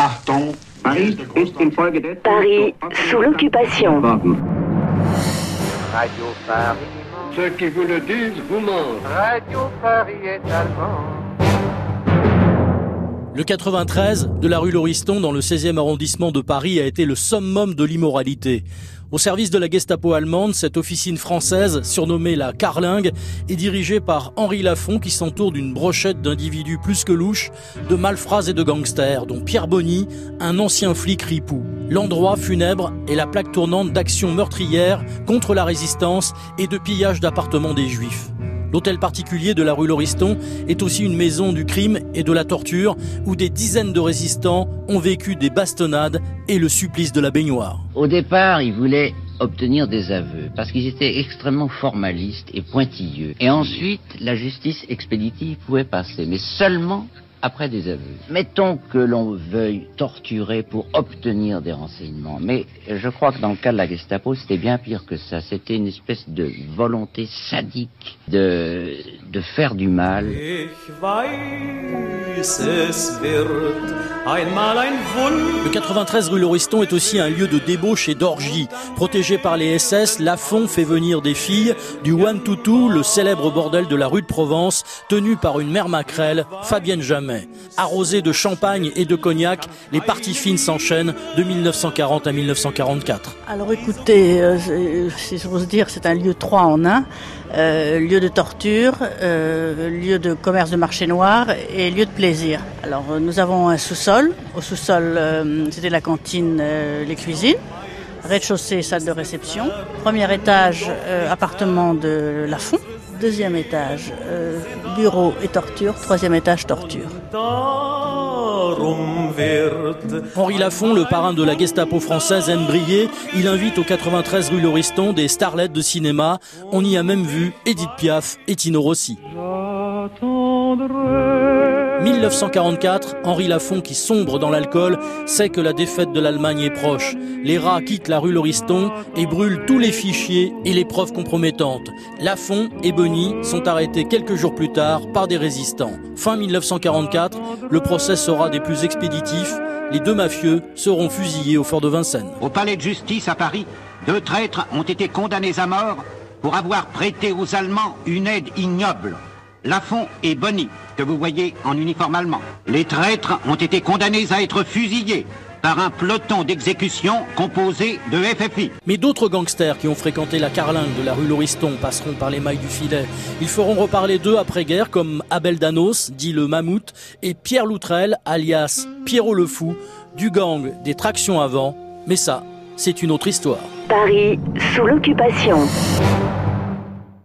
Achtung, Paris ist Paris sous l'occupation. Radio Paris, ceux qui vous le disent vous mentent. Radio Paris est allemand. Le 93 de la rue Lauriston dans le 16e arrondissement de Paris a été le summum de l'immoralité. Au service de la Gestapo allemande, cette officine française, surnommée la Carlingue, est dirigée par Henri Lafont qui s'entoure d'une brochette d'individus plus que louches, de malfrats et de gangsters, dont Pierre Bonny, un ancien flic ripou. L'endroit funèbre est la plaque tournante d'actions meurtrières contre la résistance et de pillage d'appartements des juifs. L'hôtel particulier de la rue Lauriston est aussi une maison du crime et de la torture où des dizaines de résistants ont vécu des bastonnades et le supplice de la baignoire. Au départ, ils voulaient obtenir des aveux parce qu'ils étaient extrêmement formalistes et pointilleux. Et ensuite, la justice expéditive pouvait passer, mais seulement après des aveux. Mettons que l'on veuille torturer pour obtenir des renseignements, mais je crois que dans le cas de la Gestapo, c'était bien pire que ça. C'était une espèce de volonté sadique de, de faire du mal. Le 93 rue Lauriston est aussi un lieu de débauche et d'orgie. Protégé par les SS, Lafont fait venir des filles du One to Two, le célèbre bordel de la rue de Provence, tenu par une mère maquerelle, Fabienne Jamais. Arrosée de champagne et de cognac, les parties fines s'enchaînent de 1940 à 1944. Alors écoutez, euh, si j'ose dire, c'est un lieu 3 en 1. Euh, lieu de torture, euh, lieu de commerce de marché noir et lieu de plaisir. Alors euh, nous avons un sous-sol. Au sous-sol, euh, c'était la cantine, les cuisines. Rez-de-chaussée, salle de réception. Premier étage, euh, appartement de Lafont. Deuxième étage, euh, bureau et torture. Troisième étage, torture. Henri Lafont, le parrain de la Gestapo française, aime briller. Il invite au 93 rue Lauriston des starlettes de cinéma. On y a même vu Edith Piaf et Tino Rossi. 1944, Henri Lafont, qui sombre dans l'alcool, sait que la défaite de l'Allemagne est proche. Les rats quittent la rue Lauriston et brûlent tous les fichiers et les preuves compromettantes. Lafont et Bonny sont arrêtés quelques jours plus tard par des résistants. Fin 1944, le procès sera des plus expéditifs. Les deux mafieux seront fusillés au fort de Vincennes. Au palais de justice à Paris, deux traîtres ont été condamnés à mort pour avoir prêté aux Allemands une aide ignoble. Lafont et Bonny, que vous voyez en uniforme allemand. Les traîtres ont été condamnés à être fusillés par un peloton d'exécution composé de FFI. Mais d'autres gangsters qui ont fréquenté la carlingue de la rue Lauriston passeront par les mailles du filet. Ils feront reparler d'eux après-guerre comme Abel Danos, dit le Mammouth, et Pierre Loutrel, alias Pierrot le Fou, du gang des tractions avant. Mais ça, c'est une autre histoire. Paris sous l'occupation.